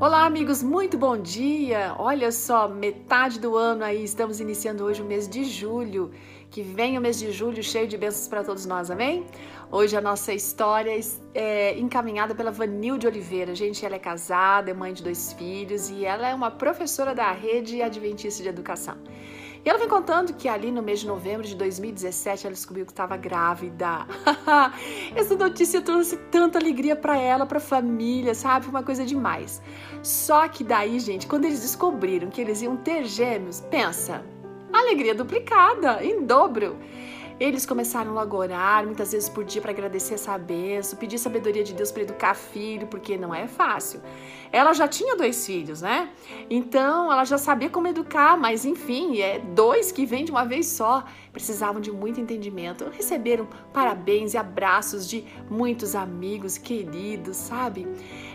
Olá, amigos, muito bom dia! Olha só, metade do ano aí, estamos iniciando hoje o mês de julho. Que vem o mês de julho cheio de bênçãos para todos nós, amém? Hoje a nossa história é encaminhada pela Vanilde Oliveira. Gente, ela é casada, é mãe de dois filhos e ela é uma professora da rede Adventista de Educação. E ela vem contando que ali no mês de novembro de 2017 ela descobriu que estava grávida. Essa notícia trouxe tanta alegria para ela, para a família, sabe? Uma coisa demais. Só que daí, gente, quando eles descobriram que eles iam ter gêmeos, pensa, alegria duplicada, em dobro. Eles começaram logo a orar, muitas vezes por dia, para agradecer essa benção, pedir sabedoria de Deus para educar filho, porque não é fácil. Ela já tinha dois filhos, né? Então ela já sabia como educar, mas enfim, é dois que vêm de uma vez só. Precisavam de muito entendimento. Receberam parabéns e abraços de muitos amigos queridos, sabe?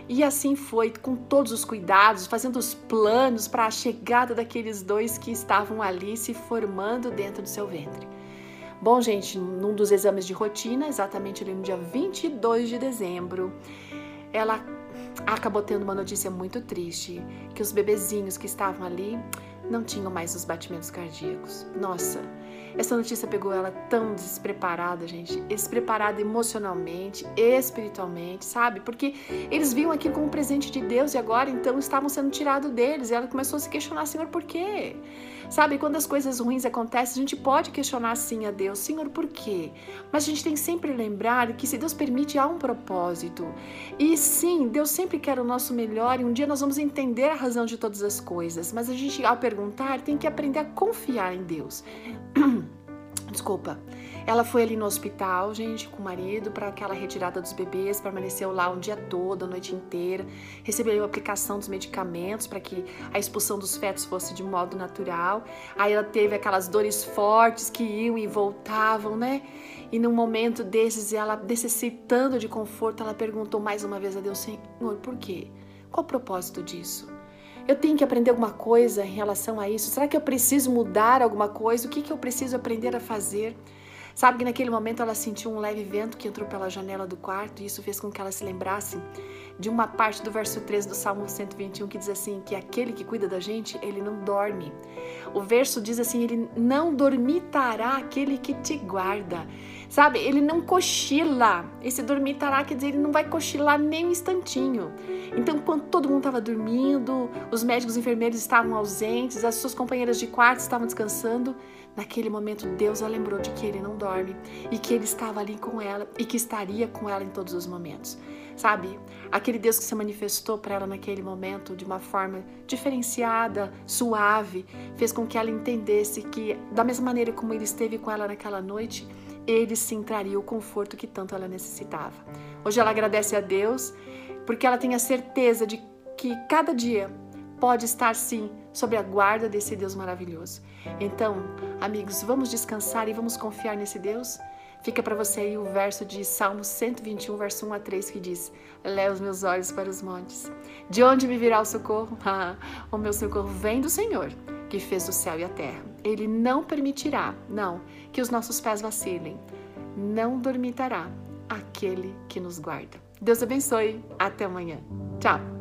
E assim foi, com todos os cuidados, fazendo os planos para a chegada daqueles dois que estavam ali se formando dentro do seu ventre. Bom, gente, num dos exames de rotina, exatamente no dia 22 de dezembro, ela acabou tendo uma notícia muito triste, que os bebezinhos que estavam ali não tinham mais os batimentos cardíacos. Nossa, essa notícia pegou ela tão despreparada, gente, despreparada emocionalmente, espiritualmente, sabe? Porque eles viam aquilo como um presente de Deus e agora então estavam sendo tirados deles. E ela começou a se questionar, Senhor, por quê? Sabe, quando as coisas ruins acontecem, a gente pode questionar sim a Deus, Senhor, por quê? Mas a gente tem que sempre lembrar que se Deus permite, há um propósito. E sim, Deus sempre quer o nosso melhor e um dia nós vamos entender a razão de todas as coisas. Mas a gente, ao perguntar, tem que aprender a confiar em Deus. Desculpa. Ela foi ali no hospital, gente, com o marido, para aquela retirada dos bebês, permaneceu lá um dia todo, a noite inteira, recebeu a aplicação dos medicamentos para que a expulsão dos fetos fosse de modo natural. Aí ela teve aquelas dores fortes que iam e voltavam, né? E num momento desses, ela necessitando de conforto, ela perguntou mais uma vez a Deus: Senhor, por quê? Qual o propósito disso? Eu tenho que aprender alguma coisa em relação a isso? Será que eu preciso mudar alguma coisa? O que, que eu preciso aprender a fazer? Sabe que naquele momento ela sentiu um leve vento que entrou pela janela do quarto e isso fez com que ela se lembrasse de uma parte do verso 3 do Salmo 121 que diz assim: que aquele que cuida da gente, ele não dorme. O verso diz assim: ele não dormitará aquele que te guarda. Sabe, ele não cochila. Esse dormitará quer dizer, ele não vai cochilar nem um instantinho. Então, quando todo mundo estava dormindo, os médicos e enfermeiros estavam ausentes, as suas companheiras de quarto estavam descansando, naquele momento Deus a lembrou de que ele não dorme e que ele estava ali com ela e que estaria com ela em todos os momentos. Sabe? Aquele Deus que se manifestou para ela naquele momento de uma forma diferenciada, suave, fez com que ela entendesse que, da mesma maneira como ele esteve com ela naquela noite, ele sim traria o conforto que tanto ela necessitava. Hoje ela agradece a Deus porque ela tem a certeza de que cada dia pode estar sim sob a guarda desse Deus maravilhoso. Então, amigos, vamos descansar e vamos confiar nesse Deus? Fica para você aí o verso de Salmo 121, verso 1 a 3, que diz: Leva os meus olhos para os montes. De onde me virá o socorro? o meu socorro vem do Senhor, que fez o céu e a terra. Ele não permitirá, não, que os nossos pés vacilem. Não dormitará aquele que nos guarda. Deus abençoe. Até amanhã. Tchau.